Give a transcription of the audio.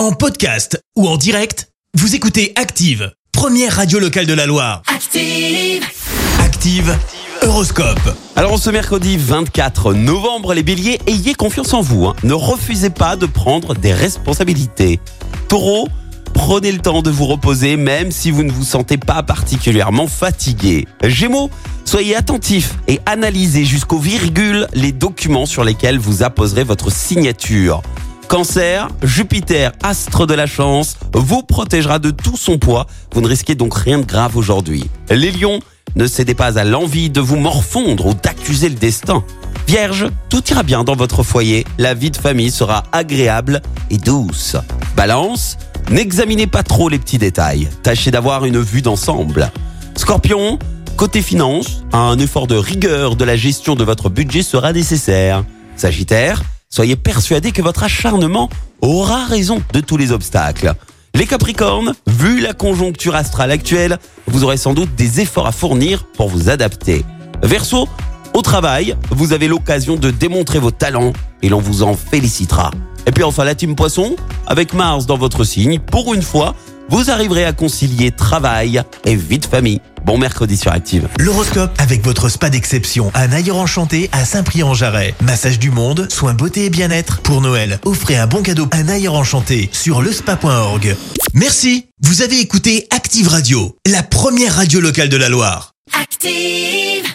En podcast ou en direct, vous écoutez Active, première radio locale de la Loire. Active. Active, Horoscope. Alors ce mercredi 24 novembre, les béliers, ayez confiance en vous. hein. Ne refusez pas de prendre des responsabilités. Taureau, prenez le temps de vous reposer même si vous ne vous sentez pas particulièrement fatigué. Gémeaux, soyez attentifs et analysez jusqu'aux virgules les documents sur lesquels vous apposerez votre signature. Cancer, Jupiter, astre de la chance, vous protégera de tout son poids. Vous ne risquez donc rien de grave aujourd'hui. Les lions, ne cédez pas à l'envie de vous morfondre ou d'accuser le destin. Vierge, tout ira bien dans votre foyer, la vie de famille sera agréable et douce. Balance, n'examinez pas trop les petits détails, tâchez d'avoir une vue d'ensemble. Scorpion, côté finance, un effort de rigueur de la gestion de votre budget sera nécessaire. Sagittaire, soyez persuadé que votre acharnement aura raison de tous les obstacles. Les Capricornes, vu la conjoncture astrale actuelle, vous aurez sans doute des efforts à fournir pour vous adapter. Verseau, au travail, vous avez l'occasion de démontrer vos talents et l'on vous en félicitera. Et puis enfin la team Poisson, avec Mars dans votre signe, pour une fois, vous arriverez à concilier travail et vie de famille. Bon mercredi sur Active. L'horoscope avec votre spa d'exception, un ailleurs enchanté à Saint-Prix-en-Jarret. Massage du monde, soins beauté et bien-être. Pour Noël, offrez un bon cadeau, un ailleurs enchanté sur lespa.org. Merci, vous avez écouté Active Radio, la première radio locale de la Loire. Active.